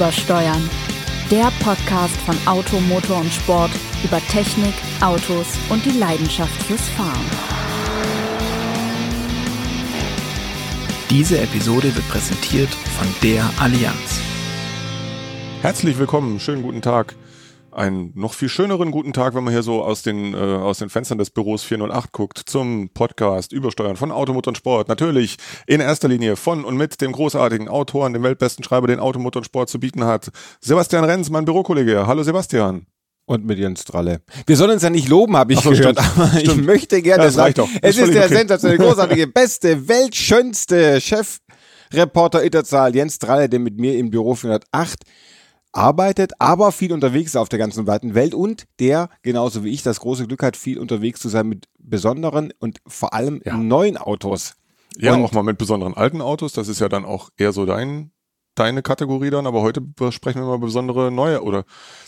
Übersteuern. Der Podcast von Auto, Motor und Sport über Technik, Autos und die Leidenschaft fürs Fahren. Diese Episode wird präsentiert von der Allianz. Herzlich willkommen, schönen guten Tag. Einen noch viel schöneren guten Tag, wenn man hier so aus den, äh, aus den Fenstern des Büros 408 guckt, zum Podcast Übersteuern von Automotor und Sport. Natürlich in erster Linie von und mit dem großartigen Autoren, dem weltbesten Schreiber, den Automotor und Sport zu bieten hat. Sebastian Renz, mein Bürokollege. Hallo Sebastian. Und mit Jens Stralle. Wir sollen uns ja nicht loben, habe ich so, gehört, stimmt. aber ich Stimmt. möchte gerne Ja, das sagen, reicht doch. Das es ist der okay. sensationelle, großartige, beste, weltschönste Chefreporter Itterzahl Jens Stralle, der mit mir im Büro 408 arbeitet, aber viel unterwegs ist auf der ganzen weiten Welt und der, genauso wie ich, das große Glück hat, viel unterwegs zu sein mit besonderen und vor allem Ja. neuen Autos. Ja, Und- auch mal mit besonderen alten Autos. Das ist ja dann auch eher so dein, deine Kategorie dann. Aber heute besprechen wir mal besondere neue oder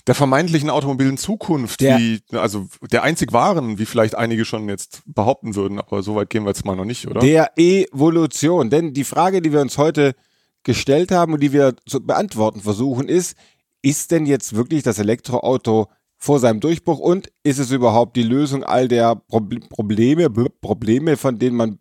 der vermeintlichen automobilen Zukunft, Der- wie, also der einzig wahren, wie vielleicht einige schon jetzt behaupten würden. Aber so weit gehen wir jetzt mal noch nicht, oder? Der Evolution. Denn die Frage, die wir uns heute gestellt haben und die wir zu beantworten versuchen, ist, ist denn jetzt wirklich das Elektroauto vor seinem Durchbruch und ist es überhaupt die Lösung all der Proble- Probleme, Probleme, von denen man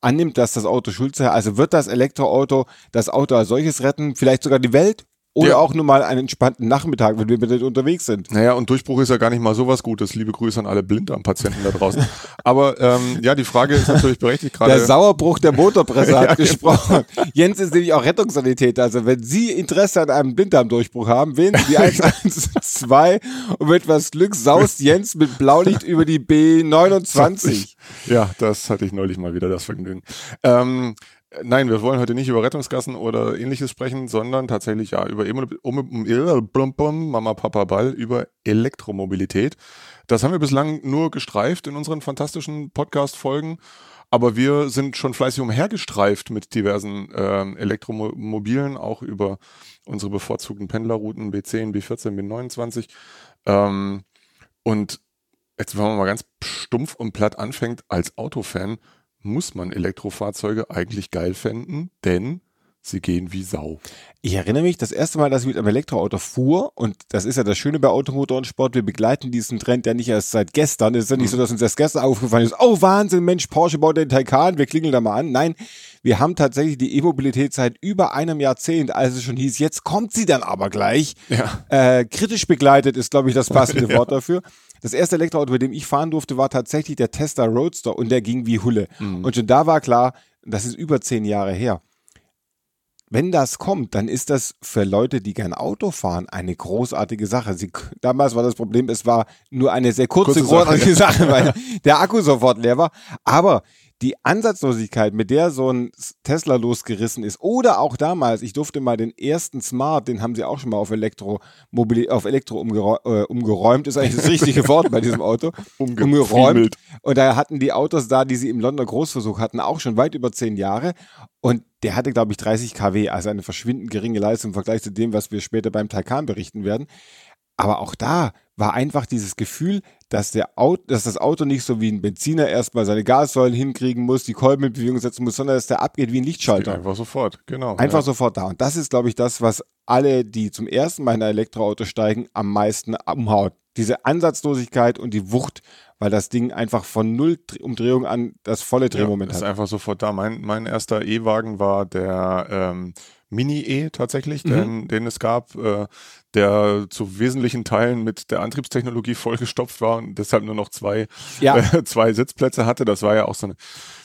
annimmt, dass das Auto schuld sei? Also wird das Elektroauto das Auto als solches retten, vielleicht sogar die Welt? Oder Ja. auch nur mal einen entspannten Nachmittag, wenn wir mit unterwegs sind? Naja, und Durchbruch ist ja gar nicht mal so was Gutes. Liebe Grüße an alle Blinddarmpatienten da draußen. Aber ähm, ja, die Frage ist natürlich berechtigt gerade. Der Sauerbruch der Motorpresse hat Ja, genau. gesprochen. Jens ist nämlich auch Rettungssanitäter. Also wenn Sie Interesse an einem Blinddarmdurchbruch haben, wählen Sie die 112 und mit etwas Glück saust Jens mit Blaulicht über die B29. Ja, das hatte ich neulich mal wieder, das Vergnügen. Ähm, nein, wir wollen heute nicht über Rettungsgassen oder ähnliches sprechen, sondern tatsächlich ja über Mama, Papa, Ball, über Elektromobilität. Das haben wir bislang nur gestreift in unseren fantastischen Podcast-Folgen. Aber wir sind schon fleißig umhergestreift mit diversen ähm, Elektromobilen, auch über unsere bevorzugten Pendlerrouten B10, B14, B29. Ähm, und jetzt, wenn man mal ganz stumpf und platt anfängt, als Autofan muss man Elektrofahrzeuge eigentlich geil finden, denn sie gehen wie Sau. Ich erinnere mich, das erste Mal, dass ich mit einem Elektroauto fuhr, und das ist ja das Schöne bei Automotor und Sport, wir begleiten diesen Trend ja nicht erst seit gestern. Es ist ja nicht so, dass uns erst gestern aufgefallen ist, oh Wahnsinn, Mensch, Porsche baut den Taycan, wir klingeln da mal an. Nein, wir haben tatsächlich die E-Mobilität seit über einem Jahrzehnt, als es schon hieß, jetzt kommt sie dann aber gleich. Ja. Äh, kritisch begleitet ist, glaube ich, das passende Wort dafür. Das erste Elektroauto, bei dem ich fahren durfte, war tatsächlich der Tesla Roadster und der ging wie Hulle. Und schon da war klar, das ist über zehn Jahre her. Wenn das kommt, dann ist das für Leute, die gern Auto fahren, eine großartige Sache. Sie, damals war das Problem, es war nur eine sehr kurze, Kurze Sache, großartige Sache, weil der Akku sofort leer war. Aber die Ansatzlosigkeit, mit der so ein Tesla losgerissen ist, oder auch damals, ich durfte mal den ersten Smart, den haben sie auch schon mal auf Elektro, auf Elektro umgerä äh, umgeräumt, ist eigentlich das richtige Wort bei diesem Auto. Umgefriemelt. Und da hatten die Autos da, die sie im Londoner Großversuch hatten, auch schon weit über zehn Jahre. Und der hatte, glaube ich, 30 kW, also eine verschwindend geringe Leistung im Vergleich zu dem, was wir später beim Taycan berichten werden. Aber auch da war einfach dieses Gefühl, dass, der Auto, dass das Auto nicht so wie ein Benziner erstmal seine Gassäulen hinkriegen muss, die Kolben in Bewegung setzen muss, sondern dass der abgeht wie ein Lichtschalter. Einfach sofort, genau. Einfach ja. sofort da. Und das ist, glaube ich, das, was alle, die zum ersten Mal in ein Elektroauto steigen, am meisten umhaut. Diese Ansatzlosigkeit und die Wucht, weil das Ding einfach von null Dr- Umdrehung an das volle Drehmoment ja, ist hat. einfach sofort da. Mein, mein erster E-Wagen war der ähm, Mini-E tatsächlich, Mhm. den, den es gab, äh, der zu wesentlichen Teilen mit der Antriebstechnologie vollgestopft war und deshalb nur noch zwei, Ja. äh, zwei Sitzplätze hatte. Das war ja auch so eine,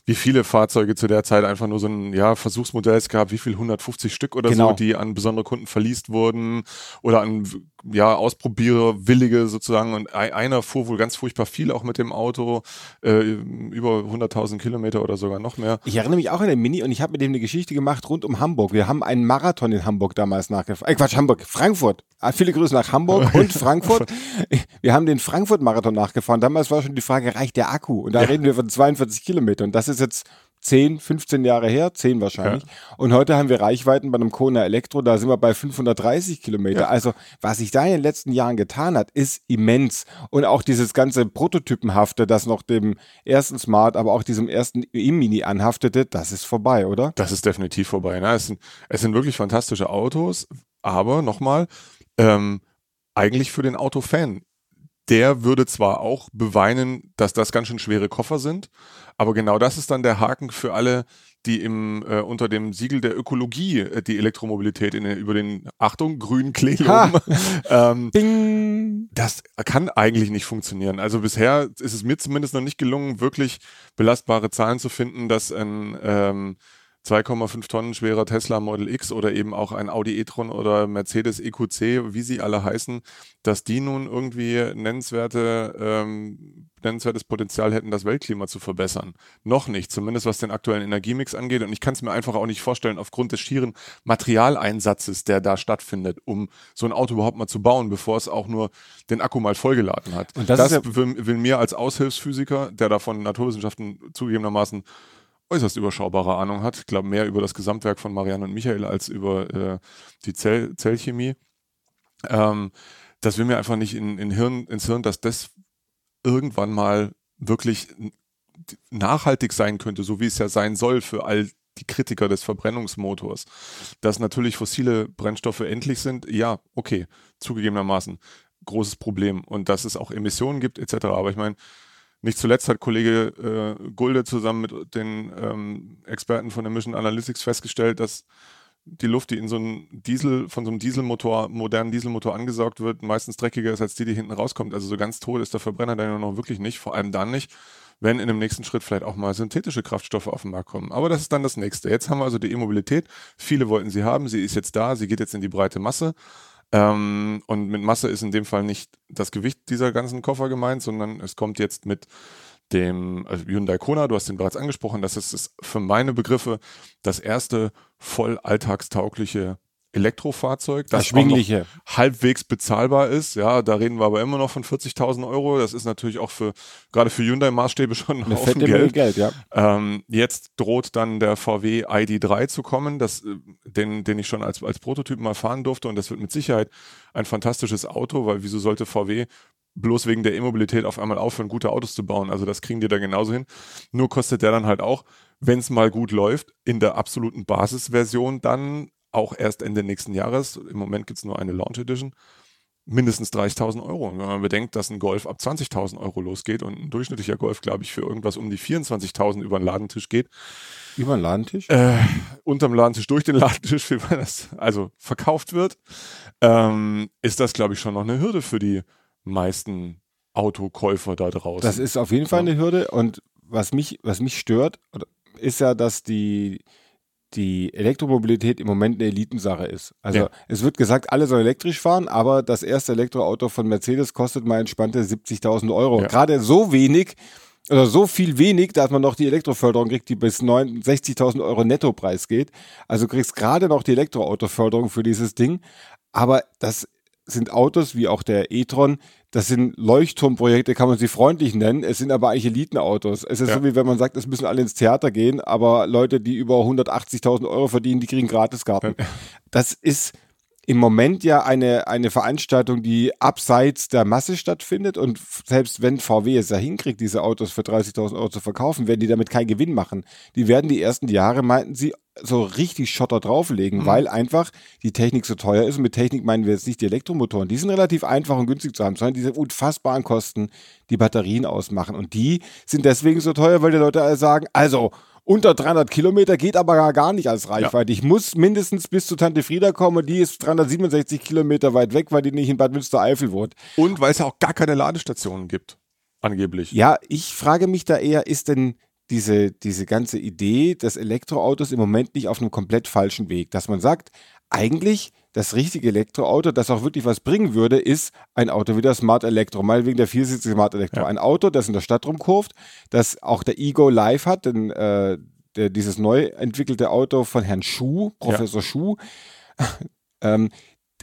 wie viele Fahrzeuge zu der Zeit einfach nur so ein ja, Versuchsmodell es gab, wie viel 150 Stück oder Genau. so, die an besondere Kunden verliest wurden oder an ja, Ausprobierwillige sozusagen. Und ei- einer fuhr wohl ganz furchtbar viel auch mit dem Auto, äh, über 100.000 Kilometer oder sogar noch mehr. Ich erinnere mich auch an den Mini und ich habe mit dem eine Geschichte gemacht rund um Hamburg. Wir haben einen Marathon in Hamburg damals nachgefahren. Äh, Quatsch, Hamburg, Frankfurt. Ah, viele Grüße nach Hamburg und Frankfurt. Wir haben den Frankfurt-Marathon nachgefahren. Damals war schon die Frage, reicht der Akku? Und da reden wir von 42 Kilometern. Und das ist jetzt 10, 15 Jahre her, 10 wahrscheinlich. Und heute haben wir Reichweiten bei einem Kona Elektro, da sind wir bei 530 Kilometer. Ja. Also, was sich da in den letzten Jahren getan hat, ist immens. Und auch dieses ganze Prototypenhafte, das noch dem ersten Smart, aber auch diesem ersten E-Mini anhaftete, das ist vorbei, oder? Das ist definitiv vorbei. Ne? Es, sind, es sind wirklich fantastische Autos, aber nochmal, ähm, eigentlich für den Autofan. Der würde zwar auch beweinen, dass das ganz schön schwere Koffer sind, aber genau das ist dann der Haken für alle, die im, äh, unter dem Siegel der Ökologie äh, die Elektromobilität in, über den, Achtung, grünen Klee ähm, Bing. Das kann eigentlich nicht funktionieren. Also bisher ist es mir zumindest noch nicht gelungen, wirklich belastbare Zahlen zu finden, dass ein ähm, 2,5 Tonnen schwerer Tesla Model X oder eben auch ein Audi e-tron oder Mercedes EQC, wie sie alle heißen, dass die nun irgendwie nennenswerte, ähm, nennenswertes Potenzial hätten, das Weltklima zu verbessern. Noch nicht, zumindest was den aktuellen Energiemix angeht. Und ich kann es mir einfach auch nicht vorstellen, aufgrund des schieren Materialeinsatzes, der da stattfindet, um so ein Auto überhaupt mal zu bauen, bevor es auch nur den Akku mal vollgeladen hat. Und das, das ja will, will mir als Aushilfsphysiker, der davon Naturwissenschaften zugegebenermaßen äußerst überschaubare Ahnung hat. Ich glaube mehr über das Gesamtwerk von Marianne und Michael als über äh, die Zell Zellchemie. Ähm, das will mir einfach nicht in, in Hirn, ins Hirn, dass das irgendwann mal wirklich nachhaltig sein könnte, so wie es ja sein soll für all die Kritiker des Verbrennungsmotors. Dass natürlich fossile Brennstoffe endlich sind, ja, okay, zugegebenermaßen großes Problem und dass es auch Emissionen gibt etc. Aber ich meine, nicht zuletzt hat Kollege äh, Gulde zusammen mit den ähm, Experten von Emission Analytics festgestellt, dass die Luft, die in so einem Diesel, von so einem Dieselmotor, modernen Dieselmotor angesaugt wird, meistens dreckiger ist als die, die hinten rauskommt. Also so ganz tot ist der Verbrenner dann noch wirklich nicht, vor allem dann nicht, wenn in dem nächsten Schritt vielleicht auch mal synthetische Kraftstoffe auf den Markt kommen. Aber das ist dann das nächste. Jetzt haben wir also die E-Mobilität. Viele wollten sie haben, sie ist jetzt da, sie geht jetzt in die breite Masse. Ähm, und mit Masse ist in dem Fall nicht das Gewicht dieser ganzen Koffer gemeint, sondern es kommt jetzt mit dem also Hyundai Kona, du hast den bereits angesprochen, das ist für meine Begriffe das erste voll alltagstaugliche Elektrofahrzeug, das halbwegs bezahlbar ist. Ja, da reden wir aber immer noch von 40.000 Euro. Das ist natürlich auch für gerade für Hyundai-Maßstäbe schon ein Haufen Geld. Geld, ja. Ähm, jetzt droht dann der VW ID3 zu kommen, das, äh, den, den ich schon als, als Prototyp mal fahren durfte. Und das wird mit Sicherheit ein fantastisches Auto, weil wieso sollte VW bloß wegen der E-Mobilität auf einmal aufhören, gute Autos zu bauen? Also das kriegen die da genauso hin. Nur kostet der dann halt auch, wenn es mal gut läuft, in der absoluten Basisversion dann auch erst Ende nächsten Jahres. Im Moment gibt es nur eine Launch Edition mindestens 30.000 Euro. Und wenn man bedenkt, dass ein Golf ab 20.000 Euro losgeht und ein durchschnittlicher Golf, glaube ich, für irgendwas um die 24.000 über den Ladentisch geht, Über den Ladentisch? äh, unterm Ladentisch, durch den Ladentisch, wie man das also verkauft wird, ähm, ist das, glaube ich, schon noch eine Hürde für die meisten Autokäufer da draußen. Das ist auf jeden Fall eine Hürde. Und was mich, was mich stört, ist ja, dass die, die Elektromobilität im Moment eine Elitensache ist. Also Ja. es wird gesagt, alle sollen elektrisch fahren, aber das erste Elektroauto von Mercedes kostet mal entspannte 70.000 Euro. Ja. Gerade so wenig oder so viel wenig, dass man noch die Elektroförderung kriegt, die bis 69.000 Euro Nettopreis geht. Also du kriegst gerade noch die Elektroautoförderung für dieses Ding. Aber das sind Autos wie auch der e-tron, das sind Leuchtturmprojekte, kann man sie freundlich nennen. Es sind aber eigentlich Elitenautos. Es ist Ja. so, wie wenn man sagt, es müssen alle ins Theater gehen, aber Leute, die über 180.000 Euro verdienen, die kriegen Gratiskarten. Das ist im Moment ja eine, eine Veranstaltung, die abseits der Masse stattfindet und selbst wenn VW es ja hinkriegt, diese Autos für 30.000 Euro zu verkaufen, werden die damit keinen Gewinn machen. Die werden die ersten Jahre, meinten sie, so richtig Schotter drauflegen, weil einfach die Technik so teuer ist. Und mit Technik meinen wir jetzt nicht die Elektromotoren. Die sind relativ einfach und günstig zu haben, sondern diese unfassbaren Kosten, die Batterien ausmachen. Und die sind deswegen so teuer, weil die Leute alle sagen, also unter 300 Kilometer geht aber gar, gar nicht als Reichweite. Ich muss mindestens bis zu Tante Frieda kommen und die ist 367 Kilometer weit weg, weil die nicht in Bad Münstereifel wohnt. Und weil es ja auch gar keine Ladestationen gibt, angeblich. Ja, ich frage mich da eher, ist denn diese, diese ganze Idee des Elektroautos im Moment nicht auf einem komplett falschen Weg? Dass man sagt, eigentlich das richtige Elektroauto, das auch wirklich was bringen würde, ist ein Auto wie das Smart Elektro, meinetwegen der viersitzige Smart Elektro. Ja. Ein Auto, das in der Stadt rumkurvt, das auch der Ego Live hat, denn äh, der, dieses neu entwickelte Auto von Herrn Schuh, Professor Schuh, ähm,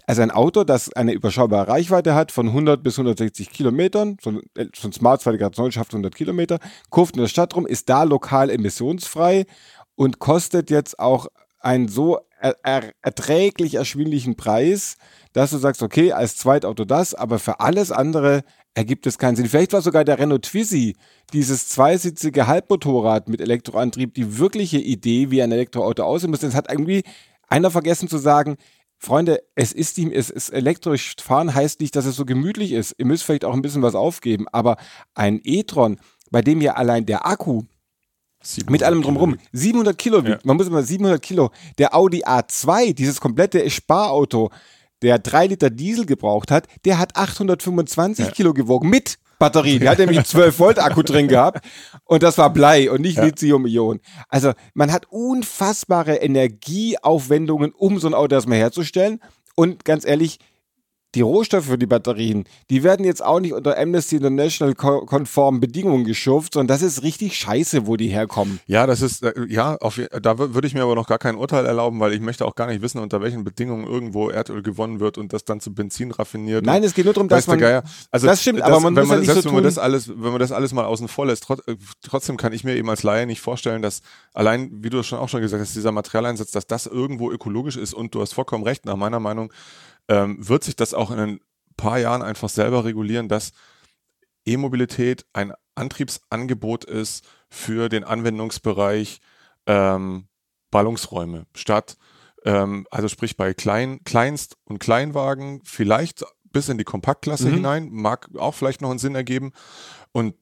also ein Auto, das eine überschaubare Reichweite hat von 100 bis 160 Kilometern, so ein, äh, so ein Smart zweite Generation schafft 100 Kilometer, kurft in der Stadt rum, ist da lokal emissionsfrei und kostet jetzt auch einen so er, er, erträglich erschwinglichen Preis, dass du sagst, okay, als Zweitauto das, aber für alles andere ergibt es keinen Sinn. Vielleicht war sogar der Renault Twizy, dieses zweisitzige Halbmotorrad mit Elektroantrieb, die wirkliche Idee, wie ein Elektroauto aussehen muss. Es hat irgendwie einer vergessen zu sagen, Freunde, es ist, die, es ist elektrisch fahren heißt nicht, dass es so gemütlich ist. Ihr müsst vielleicht auch ein bisschen was aufgeben, aber ein e-tron, bei dem ja allein der Akku mit allem drumherum. 700 Kilo, ja. man muss immer 700 Kilo. Der Audi A2, dieses komplette Sparauto, der 3 Liter Diesel gebraucht hat, der hat 825 ja. Kilo gewogen mit Batterie. Der hat nämlich 12 Volt Akku drin gehabt und das war Blei und nicht ja. Lithium-Ionen. Also man hat unfassbare Energieaufwendungen, um so ein Auto erstmal herzustellen. Und ganz ehrlich, die Rohstoffe für die Batterien, die werden jetzt auch nicht unter Amnesty International konformen Bedingungen geschufft, sondern das ist richtig scheiße, wo die herkommen. Ja, das ist, äh, ja, auf, da würde ich mir aber noch gar kein Urteil erlauben, weil ich möchte auch gar nicht wissen, unter welchen Bedingungen irgendwo Erdöl gewonnen wird und das dann zu Benzin raffiniert. Nein, es geht nur darum, dass man, also das stimmt, das, aber man muss man, ja nicht selbst so wenn man das alles, wenn man das alles mal außen vor lässt, äh, trotzdem kann ich mir eben als Laie nicht vorstellen, dass allein, wie du schon auch schon gesagt hast, dieser Materialeinsatz, dass das irgendwo ökologisch ist und du hast vollkommen recht, nach meiner Meinung, ähm, wird sich das auch in ein paar Jahren einfach selber regulieren, dass E-Mobilität ein Antriebsangebot ist für den Anwendungsbereich ähm, Ballungsräume statt, ähm, also sprich bei Klein, Kleinst- und Kleinwagen, vielleicht bis in die Kompaktklasse mhm. hinein, mag auch vielleicht noch einen Sinn ergeben. Und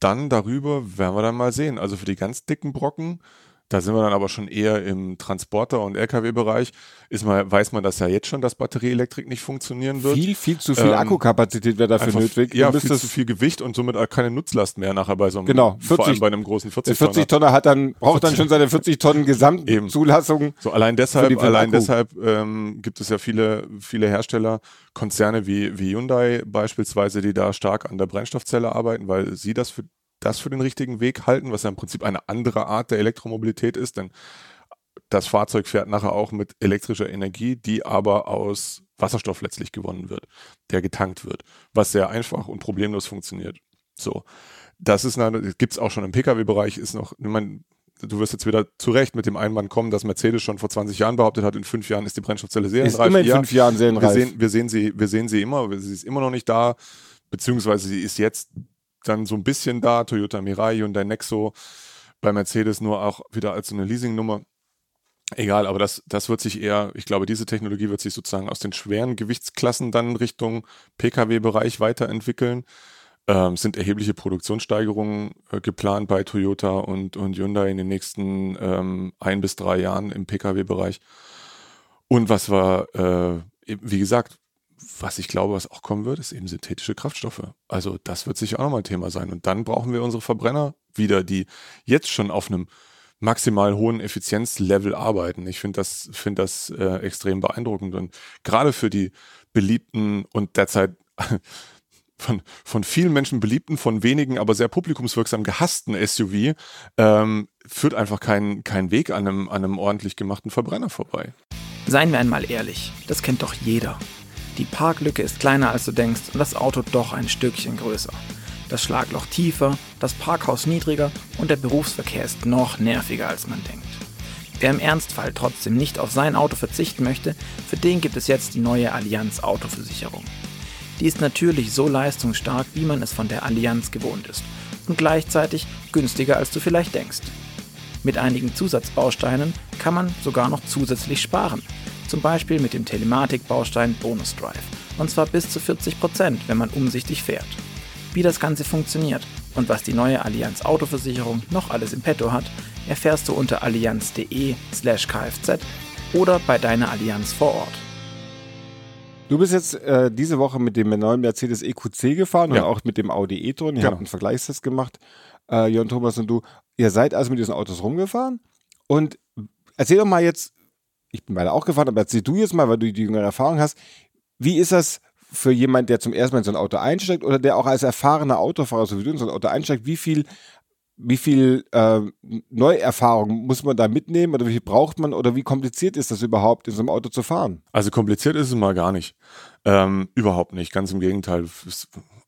dann darüber werden wir dann mal sehen. Also für die ganz dicken Brocken da sind wir dann aber schon eher im Transporter- und Lkw-Bereich. Ist mal, weiß man das ja jetzt schon, dass Batterieelektrik nicht funktionieren wird. Viel, viel zu viel ähm, Akkukapazität wäre dafür einfach, nötig. Ja, viel zu viel Gewicht und somit auch keine Nutzlast mehr nachher bei so einem, genau, 40, vor allem bei einem großen 40 Tonner. 40 Tonner hat dann, braucht dann schon seine 40 Tonnen Gesamtzulassung. So allein deshalb, allein deshalb ähm, gibt es ja viele, viele Hersteller, Konzerne wie, wie Hyundai beispielsweise, die da stark an der Brennstoffzelle arbeiten, weil sie das für das für den richtigen Weg halten, was ja im Prinzip eine andere Art der Elektromobilität ist, denn das Fahrzeug fährt nachher auch mit elektrischer Energie, die aber aus Wasserstoff letztlich gewonnen wird, der getankt wird, was sehr einfach und problemlos funktioniert. So, das ist gibt es auch schon im Pkw-Bereich, ist noch, ich meine, du wirst jetzt wieder zurecht mit dem Einwand kommen, dass Mercedes schon vor 20 Jahren behauptet hat, in fünf Jahren ist die Brennstoffzelle serienreif. Ist immer in ja, fünf Jahren serienreif. Wir sehen, wir sehen sie, wir sehen sie immer, sie ist immer noch nicht da, beziehungsweise sie ist jetzt dann so ein bisschen da, Toyota Mirai und der Nexo bei Mercedes nur auch wieder als so eine Leasingnummer. Egal, aber das, das wird sich eher, ich glaube, diese Technologie wird sich sozusagen aus den schweren Gewichtsklassen dann Richtung Pkw-Bereich weiterentwickeln. Ähm, sind erhebliche Produktionssteigerungen äh, geplant bei Toyota und, und Hyundai in den nächsten ähm, ein bis drei Jahren im Pkw-Bereich. Und was war, äh, wie gesagt, was ich glaube, was auch kommen wird, ist eben synthetische Kraftstoffe. Also das wird sicher auch nochmal Thema sein. Und dann brauchen wir unsere Verbrenner wieder, die jetzt schon auf einem maximal hohen Effizienzlevel arbeiten. Ich finde das, finde das äh, extrem beeindruckend. Und gerade für die beliebten und derzeit von, von vielen Menschen beliebten, von wenigen, aber sehr publikumswirksam gehassten SUV, ähm, führt einfach kein, kein Weg an einem, an einem ordentlich gemachten Verbrenner vorbei. Seien wir einmal ehrlich, das kennt doch jeder. Die Parklücke ist kleiner als du denkst und das Auto doch ein Stückchen größer. Das Schlagloch tiefer, das Parkhaus niedriger und der Berufsverkehr ist noch nerviger als man denkt. Wer im Ernstfall trotzdem nicht auf sein Auto verzichten möchte, für den gibt es jetzt die neue Allianz Autoversicherung. Die ist natürlich so leistungsstark, wie man es von der Allianz gewohnt ist und gleichzeitig günstiger als du vielleicht denkst. Mit einigen Zusatzbausteinen kann man sogar noch zusätzlich sparen, zum Beispiel mit dem Telematik-Baustein Bonus Drive. Und zwar bis zu 40%, wenn man umsichtig fährt. Wie das Ganze funktioniert und was die neue Allianz Autoversicherung noch alles im Petto hat, erfährst du unter allianz.de slash kfz oder bei deiner Allianz vor Ort. Du bist jetzt äh, diese Woche mit dem neuen Mercedes EQC gefahren ja. und auch mit dem Audi e-tron. Ihr genau. habt einen Vergleichstest gemacht, äh, Jon Thomas und du. Ihr seid also mit diesen Autos rumgefahren und erzähl doch mal jetzt, ich bin beide auch gefahren, aber erzähl du jetzt mal, weil du die jüngere Erfahrung hast, wie ist das für jemand, der zum ersten Mal in so ein Auto einsteigt oder der auch als erfahrener Autofahrer, so wie du in so ein Auto einsteigt, wie viel, wie viel äh, Neuerfahrung muss man da mitnehmen oder wie viel braucht man oder wie kompliziert ist das überhaupt, in so einem Auto zu fahren? Also kompliziert ist es mal gar nicht. Ähm, überhaupt nicht, ganz im Gegenteil.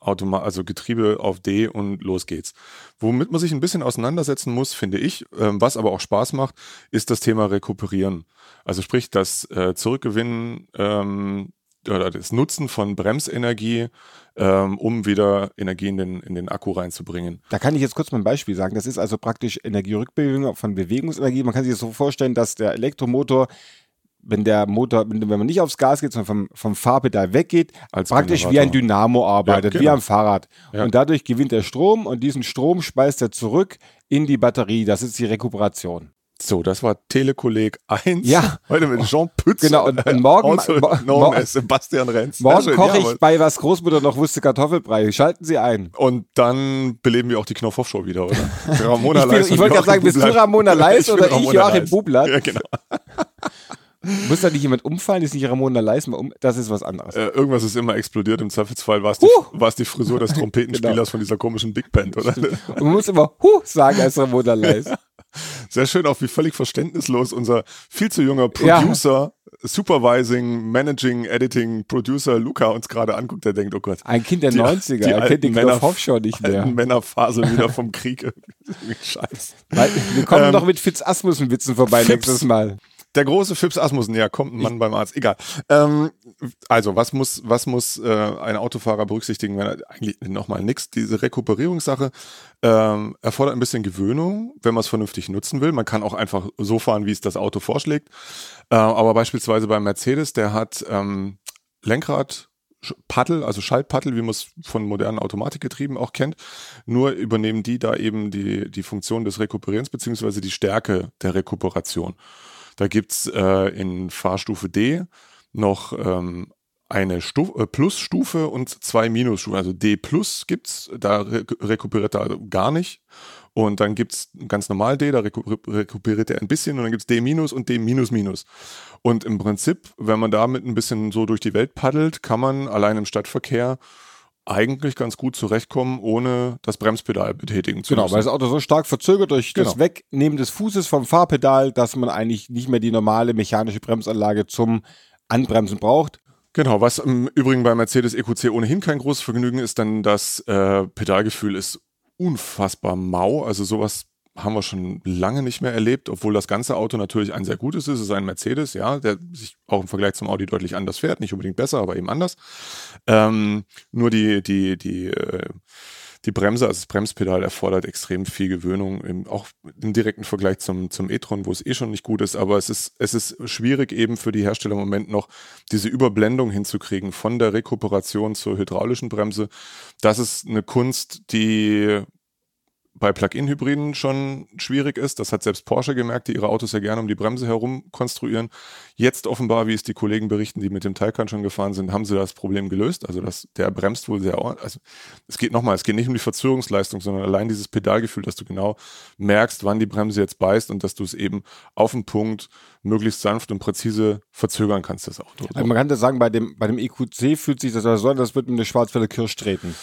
Automa also Getriebe auf D und los geht's. Womit man sich ein bisschen auseinandersetzen muss, finde ich, ähm, was aber auch Spaß macht, ist das Thema Rekuperieren. Also sprich, das äh, Zurückgewinnen ähm, oder das Nutzen von Bremsenergie, ähm, um wieder Energie in den, in den Akku reinzubringen. Da kann ich jetzt kurz mal ein Beispiel sagen. Das ist also praktisch Energierückbewegung von Bewegungsenergie. Man kann sich das so vorstellen, dass der Elektromotor wenn der Motor, wenn, man nicht aufs Gas geht, sondern vom, vom Fahrpedal weggeht, Als praktisch wie Generator. ein Dynamo arbeitet, Ja, wie genau. am Fahrrad. Ja. Und dadurch gewinnt er Strom und diesen Strom speist er zurück in die Batterie. Das ist die Rekuperation. So, das war Telekolleg 1. Ja. Heute mit Jean Pütz. Genau, und- morgen- also mo- known mo- as Sebastian Renz. Morgen koche jawohl. ich bei was Großmutter noch wusste Kartoffelbrei. Schalten Sie ein. Und dann beleben wir auch die Knopfhoff-Show wieder, oder? Ramona Ich, bin, ich wollte gerade sagen, Joachim bist du. Ramona Leis oder ich Ramona Joachim Leis. Bublatt? Ja, genau. Muss da nicht jemand umfallen? Ist nicht Ramona Leis mal um? Das ist was anderes. Äh, irgendwas ist immer explodiert. Im Zweifelsfall war es die, es die Frisur des Trompetenspielers Genau. von dieser komischen Big Band, oder? Und man muss immer Huh sagen als Ramona Leis. Sehr schön, auch wie völlig verständnislos unser viel zu junger Ja. Producer, Supervising, Managing, Editing, Producer Luca uns gerade anguckt, der denkt, oh Gott. Ein Kind der Die- 90er. die er kennt alten Männer- Knopf schon nicht mehr. Männerfaseln wieder vom Krieg. Scheiß. Weil, wir kommen Ähm, noch mit Fitz Asmussen-Witzen vorbei Fips. nächstes Mal. Der große Fips Asmussen, ja, kommt ein Mann beim Arzt. Egal. Ähm, also, was muss, was muss äh, ein Autofahrer berücksichtigen, wenn er eigentlich nochmal nix, diese Rekuperierungssache ähm, erfordert ein bisschen Gewöhnung, wenn man es vernünftig nutzen will. Man kann auch einfach so fahren, wie es das Auto vorschlägt. Äh, aber beispielsweise beim Mercedes, der hat ähm, Lenkrad, Paddel, also Schaltpaddel, wie man es von modernen Automatikgetrieben auch kennt. Nur übernehmen die da eben die, die Funktion des Rekuperierens beziehungsweise die Stärke der Rekuperation. Da gibt's äh, in Fahrstufe D noch ähm, eine Stu äh, Plusstufe und zwei Minusstufen. Also D Plus gibt's, da re rekuperiert er gar nicht. Und dann gibt's ganz normal D, da reku rekuperiert er ein bisschen und dann gibt's D Minus und D Minus Minus. Und im Prinzip, wenn man damit ein bisschen so durch die Welt paddelt, kann man allein im Stadtverkehr eigentlich ganz gut zurechtkommen, ohne das Bremspedal betätigen zu Genau, müssen. weil das Auto so stark verzögert durch das Genau. Wegnehmen des Fußes vom Fahrpedal, dass man eigentlich nicht mehr die normale mechanische Bremsanlage zum Anbremsen braucht. Genau, was im Übrigen bei Mercedes EQC ohnehin kein großes Vergnügen ist, dann das äh, Pedalgefühl ist unfassbar mau. Also sowas haben wir schon lange nicht mehr erlebt, obwohl das ganze Auto natürlich ein sehr gutes ist. Es ist ein Mercedes, ja, der sich auch im Vergleich zum Audi deutlich anders fährt. Nicht unbedingt besser, aber eben anders. Ähm, nur die, die, die, äh, die Bremse, also das Bremspedal erfordert extrem viel Gewöhnung, im, auch im direkten Vergleich zum, zum e-tron, wo es eh schon nicht gut ist. Aber es ist, es ist schwierig eben für die Hersteller im Moment noch, diese Überblendung hinzukriegen von der Rekuperation zur hydraulischen Bremse. Das ist eine Kunst, die bei Plug-in-Hybriden schon schwierig ist. Das hat selbst Porsche gemerkt, die ihre Autos ja gerne um die Bremse herum konstruieren. Jetzt offenbar, wie es die Kollegen berichten, die mit dem Taycan schon gefahren sind, haben sie das Problem gelöst. Also das, der bremst wohl sehr ordentlich. Also es geht nochmal, es geht nicht um die Verzögerungsleistung, sondern allein dieses Pedalgefühl, dass du genau merkst, wann die Bremse jetzt beißt und dass du es eben auf den Punkt möglichst sanft und präzise verzögern kannst, das Auto. Also man kann das sagen, bei dem, bei dem EQC fühlt sich das so an, das wird mit eine Schwarzwälder Kirsch treten.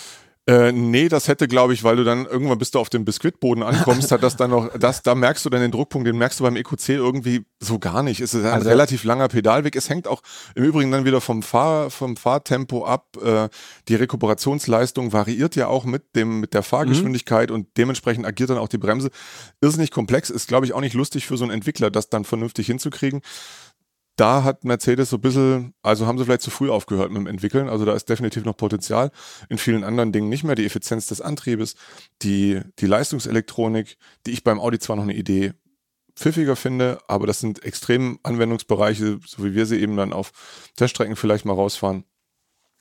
Äh, nee, das hätte, glaube ich, weil du dann irgendwann bis du auf dem Biskuitboden ankommst, hat das dann noch, das, da merkst du dann den Druckpunkt, den merkst du beim EQC irgendwie so gar nicht. Es ist ein Also- relativ langer Pedalweg. Es hängt auch im Übrigen dann wieder vom Fahr, vom Fahrtempo ab. Äh, die Rekuperationsleistung variiert ja auch mit dem, mit der Fahrgeschwindigkeit und dementsprechend agiert dann auch die Bremse. Irrsinnig komplex, ist, glaube ich, auch nicht lustig für so einen Entwickler, das dann vernünftig hinzukriegen da hat Mercedes so ein bisschen, also haben sie vielleicht zu früh aufgehört mit dem Entwickeln. Also da ist definitiv noch Potenzial. In vielen anderen Dingen nicht mehr. Die Effizienz des Antriebes, die, die Leistungselektronik, die ich beim Audi zwar noch eine Idee pfiffiger finde, aber das sind extrem Anwendungsbereiche, so wie wir sie eben dann auf Teststrecken vielleicht mal rausfahren.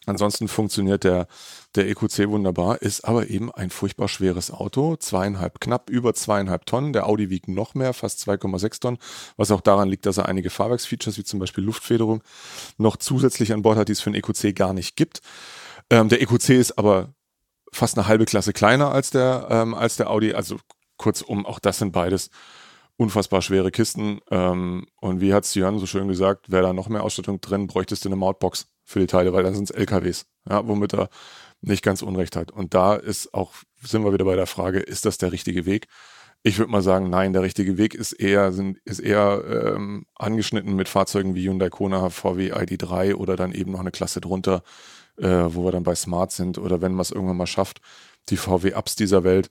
Ansonsten funktioniert der, der EQC wunderbar, ist aber eben ein furchtbar schweres Auto, zweieinhalb, knapp über zweieinhalb Tonnen. Der Audi wiegt noch mehr, fast 2,6 Tonnen, was auch daran liegt, dass er einige Fahrwerksfeatures wie zum Beispiel Luftfederung noch zusätzlich an Bord hat, die es für den EQC gar nicht gibt. Ähm, der EQC ist aber fast eine halbe Klasse kleiner als der, ähm, als der Audi. Also kurzum, auch das sind beides unfassbar schwere Kisten. Ähm, und wie hat Jan so schön gesagt, wäre da noch mehr Ausstattung drin, bräuchtest du eine Mautbox für die Teile, weil dann sind es LKWs, ja, womit er nicht ganz Unrecht hat. Und da ist auch, sind wir wieder bei der Frage, ist das der richtige Weg? Ich würde mal sagen, nein, der richtige Weg ist eher, sind, ist eher ähm, angeschnitten mit Fahrzeugen wie Hyundai Kona, VW ID3 oder dann eben noch eine Klasse drunter, äh, wo wir dann bei Smart sind oder wenn man es irgendwann mal schafft, die VW-Ups dieser Welt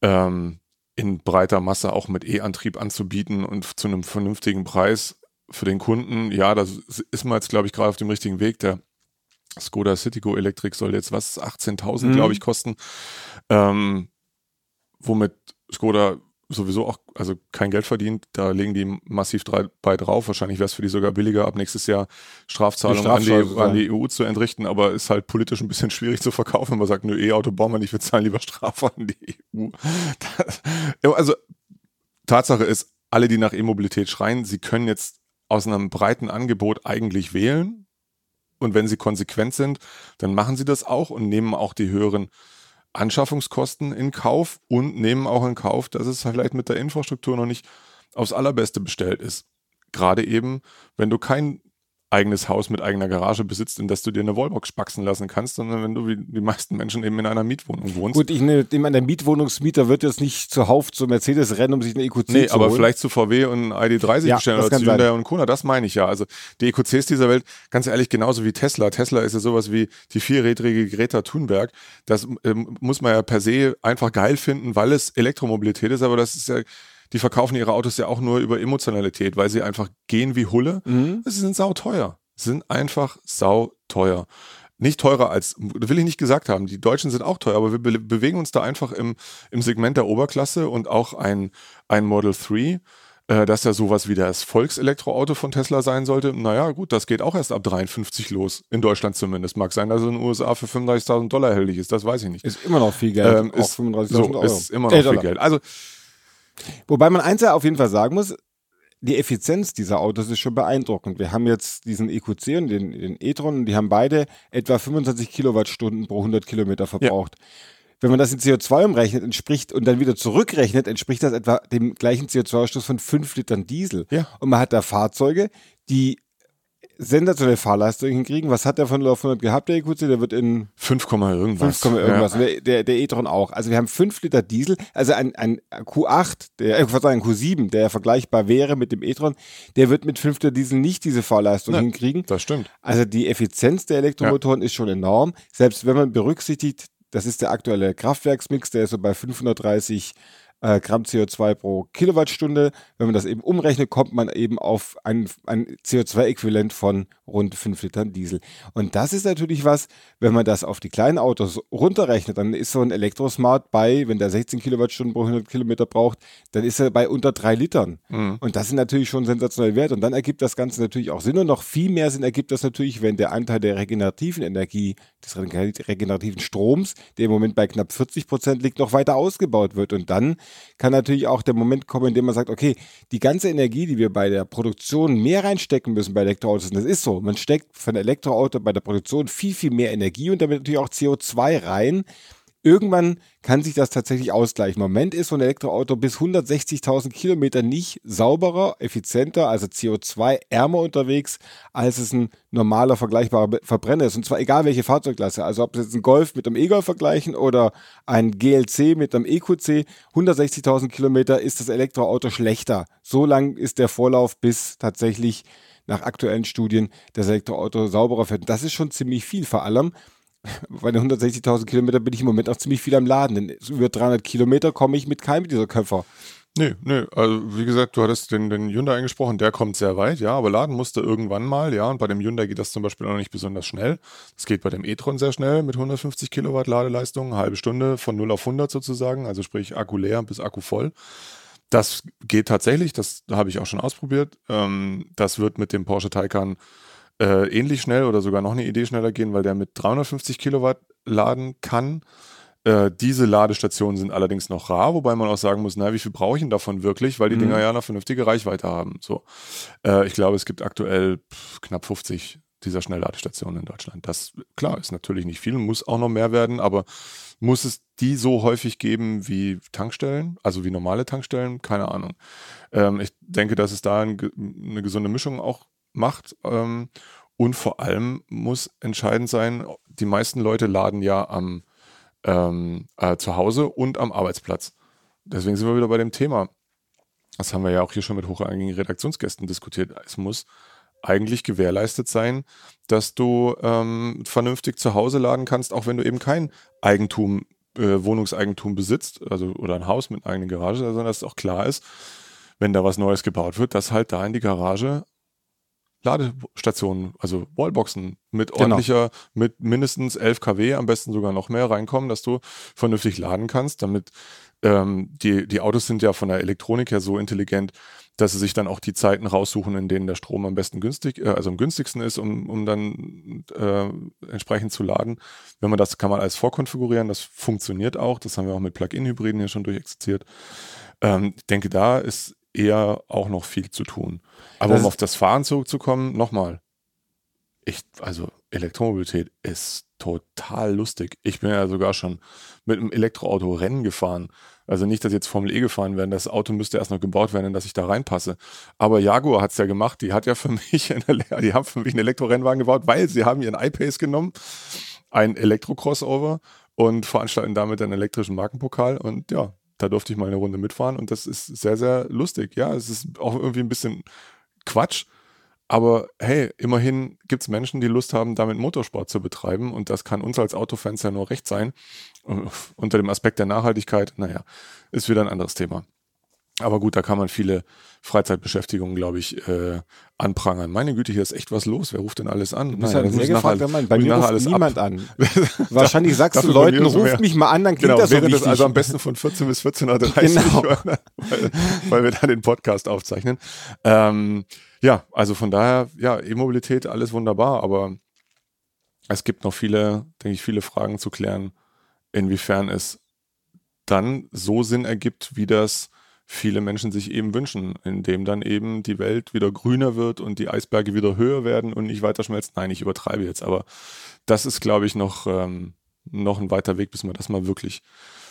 ähm, in breiter Masse auch mit E-Antrieb anzubieten und zu einem vernünftigen Preis für den Kunden. Ja, das ist man jetzt, glaube ich, gerade auf dem richtigen Weg. Der Skoda Citigo Electric soll jetzt was 18.000, Mhm. glaube ich, kosten. Ähm, womit Skoda sowieso auch also kein Geld verdient, da legen die massiv drei, bei drauf. Wahrscheinlich wäre es für die sogar billiger, ab nächstes Jahr Strafzahlungen an, die, an die EU zu entrichten, aber ist halt politisch ein bisschen schwierig zu verkaufen, wenn man sagt, nö, E-Auto bauen wir nicht, wir zahlen lieber Strafe an die EU. Das, also Tatsache ist, alle, die nach E-Mobilität schreien, sie können jetzt aus einem breiten Angebot eigentlich wählen. Und wenn sie konsequent sind, dann machen sie das auch und nehmen auch die höheren Anschaffungskosten in Kauf und nehmen auch in Kauf, dass es vielleicht mit der Infrastruktur noch nicht aufs allerbeste bestellt ist. Gerade eben, wenn du kein eigenes Haus mit eigener Garage besitzt, in das du dir eine Wallbox spaxen lassen kannst, sondern wenn du wie die meisten Menschen eben in einer Mietwohnung wohnst. Gut, ich nehme an, der Mietwohnungsmieter wird jetzt nicht zuhauf zu Mercedes rennen, um sich eine EQC nee, zu aber holen. vielleicht zu VW und ID30 Ja, bestellen oder zu Hyundai und Kona, das meine ich ja. Also die EQCs dieser Welt, ganz ehrlich, genauso wie Tesla. Tesla ist ja sowas wie die vierrädrige Greta Thunberg. Das ähm, muss man ja per se einfach geil finden, weil es Elektromobilität ist, aber das ist ja die verkaufen ihre Autos ja auch nur über Emotionalität, weil sie einfach gehen wie Hulle. Mhm. Sie sind sauteuer. Sie sind einfach sauteuer. Nicht teurer als, will ich nicht gesagt haben, die Deutschen sind auch teuer, aber wir be bewegen uns da einfach im, im Segment der Oberklasse und auch ein, ein Model 3, äh, das ja sowas wie das Volkselektroauto von Tesla sein sollte. Naja, gut, das geht auch erst ab 53 los, in Deutschland zumindest. Mag sein, dass es in den USA für 35.000 Dollar erhältlich ist, das weiß ich nicht. Ist immer noch viel Geld, Ähm, auch ist, 35.000 so, Euro. ist immer noch Äh, viel. Geld. Also Wobei man eins ja auf jeden Fall sagen muss, die Effizienz dieser Autos ist schon beeindruckend. Wir haben jetzt diesen EQC und den, den e-tron und die haben beide etwa 25 Kilowattstunden pro 100 Kilometer verbraucht. Wenn man das in CO2 umrechnet, entspricht und dann wieder zurückrechnet, entspricht das etwa dem gleichen CO2-Ausstoß von 5 Litern Diesel. Ja. Und man hat da Fahrzeuge, die sensationelle Fahrleistung hinkriegen. Was hat der von 0 auf 100 gehabt, der EQC? Der wird in 5, irgendwas. 5, irgendwas. Und Der, der, e-tron auch. Also wir haben 5 Liter Diesel, also ein, ein Q8, der, äh, Verzeihung, ein Q7, der vergleichbar wäre mit dem e-tron, der wird mit 5 Liter Diesel nicht diese Fahrleistung Ja. hinkriegen. Das stimmt. Also die Effizienz der Elektromotoren ist schon enorm. Selbst wenn man berücksichtigt, das ist der aktuelle Kraftwerksmix, der ist so bei 530 äh, Gramm CO2 pro Kilowattstunde. Wenn man das eben umrechnet, kommt man eben auf ein, ein CO2-Äquivalent von rund 5 Litern Diesel. Und das ist natürlich was, wenn man das auf die kleinen Autos runterrechnet, dann ist so ein Elektrosmart bei, wenn der 16 Kilowattstunden pro 100 Kilometer braucht, dann ist er bei unter 3 Litern. Und das sind natürlich schon sensationell wert. Und dann ergibt das Ganze natürlich auch Sinn. Und noch viel mehr Sinn ergibt das natürlich, wenn der Anteil der regenerativen Energie, des rege- regenerativen Stroms, der im Moment bei knapp 40 Prozent liegt, noch weiter ausgebaut wird. Und dann kann natürlich auch der Moment kommen, in dem man sagt, okay, die ganze Energie, die wir bei der Produktion mehr reinstecken müssen bei Elektroautos, und das ist so, man steckt ein Elektroauto bei der Produktion viel, viel mehr Energie und damit natürlich auch CO2 rein. Irgendwann kann sich das tatsächlich ausgleichen. Im Moment ist so ein Elektroauto bis 160.000 Kilometer nicht sauberer, effizienter, also CO2-ärmer unterwegs, als es ein normaler vergleichbarer Verbrenner ist. Und zwar egal welche Fahrzeugklasse. Also ob Sie jetzt einen Golf mit einem E-Golf vergleichen oder ein GLC mit einem EQC, 160.000 Kilometer ist das Elektroauto schlechter. So lang ist der Vorlauf, bis tatsächlich nach aktuellen Studien das Elektroauto sauberer fährt. Das ist schon ziemlich viel. Vor allem, bei den 160.000 Kilometer bin ich im Moment auch ziemlich viel am Laden. Denn über 300 Kilometer komme ich mit keinem dieser Köpfer. Nee, nee, also wie gesagt, du hattest den, den Hyundai angesprochen, der kommt sehr weit, ja, aber laden musste irgendwann mal, ja, und bei dem Hyundai geht das zum Beispiel noch nicht besonders schnell. Das geht bei dem e-tron sehr schnell mit 150 Kilowatt Ladeleistung, halbe Stunde von 0 auf 100 sozusagen, also sprich Akku leer bis Akku voll. Das geht tatsächlich, das habe ich auch schon ausprobiert. Ähm, das wird mit dem Porsche Taycan äh, ähnlich schnell oder sogar noch eine Idee schneller gehen, weil der mit 350 Kilowatt laden kann. Äh, diese Ladestationen sind allerdings noch rar, wobei man auch sagen muss, na, wie viel brauche ich denn davon wirklich, weil die Mhm. Dinger ja eine vernünftige Reichweite haben. So, äh, ich glaube, es gibt aktuell pff, knapp 50 dieser Schnellladestationen in Deutschland. Das klar ist natürlich nicht viel, muss auch noch mehr werden, aber muss es die so häufig geben wie Tankstellen, also wie normale Tankstellen? Keine Ahnung. Ähm, ich denke, dass es da ein, eine gesunde Mischung auch macht. Ähm, und vor allem muss entscheidend sein, die meisten Leute laden ja am ähm, äh, zu Hause und am Arbeitsplatz. Deswegen sind wir wieder bei dem Thema. Das haben wir ja auch hier schon mit hochrangigen Redaktionsgästen diskutiert. Es muss eigentlich gewährleistet sein, dass du ähm, vernünftig zu Hause laden kannst, auch wenn du eben kein Eigentum, äh, Wohnungseigentum besitzt, also oder ein Haus mit eigenen Garage, sondern dass es auch klar ist, wenn da was Neues gebaut wird, dass halt da in die Garage Ladestationen, also Wallboxen mit Genau. ordentlicher, mit mindestens 11 kW, am besten sogar noch mehr reinkommen, dass du vernünftig laden kannst, damit ähm, die, die Autos sind ja von der Elektronik her so intelligent, dass sie sich dann auch die Zeiten raussuchen, in denen der Strom am besten günstig, äh, also am günstigsten ist, um, um dann äh, entsprechend zu laden. Wenn man das kann man alles vorkonfigurieren, das funktioniert auch. Das haben wir auch mit Plug-in-Hybriden hier schon durchexerziert. Ähm, ich denke, da ist eher auch noch viel zu tun. Aber Das um auf das Fahren zurückzukommen, nochmal. Ich, also Elektromobilität ist total lustig. Ich bin ja sogar schon mit einem Elektroauto Rennen gefahren. Also nicht, dass jetzt Formel E gefahren werden. Das Auto müsste erst noch gebaut werden, dass ich da reinpasse. Aber Jaguar hat's ja gemacht. Die hat ja für mich, eine, die haben für mich einen Elektrorennwagen gebaut, weil sie haben ihren iPace genommen, ein Elektro-Crossover und veranstalten damit einen elektrischen Markenpokal. Und ja, da durfte ich mal eine Runde mitfahren und das ist sehr, sehr lustig. Ja, es ist auch irgendwie ein bisschen Quatsch. Aber hey, immerhin gibt es Menschen, die Lust haben, damit Motorsport zu betreiben. Und das kann uns als Autofans ja nur recht sein. Und Unter dem Aspekt der Nachhaltigkeit, naja, ist wieder ein anderes Thema. Aber gut, da kann man viele Freizeitbeschäftigungen, glaube ich, äh, anprangern. Meine Güte, hier ist echt was los. Wer ruft denn alles an? Du bist Naja, halt ich nachher- gefragter Mann. Bei mir ruft alles ab. niemand an. Wahrscheinlich sagst du mir Leuten, ruft mehr. mich mal an, dann klingt Genau, das so wäre wichtig. das also am besten von 14 bis 14.30 Uhr, Genau. weil, weil wir dann den Podcast aufzeichnen. Ähm, ja, also von daher, ja, E-Mobilität, alles wunderbar, aber es gibt noch viele, denke ich, viele Fragen zu klären, inwiefern es dann so Sinn ergibt, wie das viele Menschen sich eben wünschen, indem dann eben die Welt wieder grüner wird und die Eisberge wieder höher werden und nicht weiter schmelzen. Nein, ich übertreibe jetzt, aber das ist, glaube ich, noch, ähm, noch ein weiter Weg, bis man das mal wirklich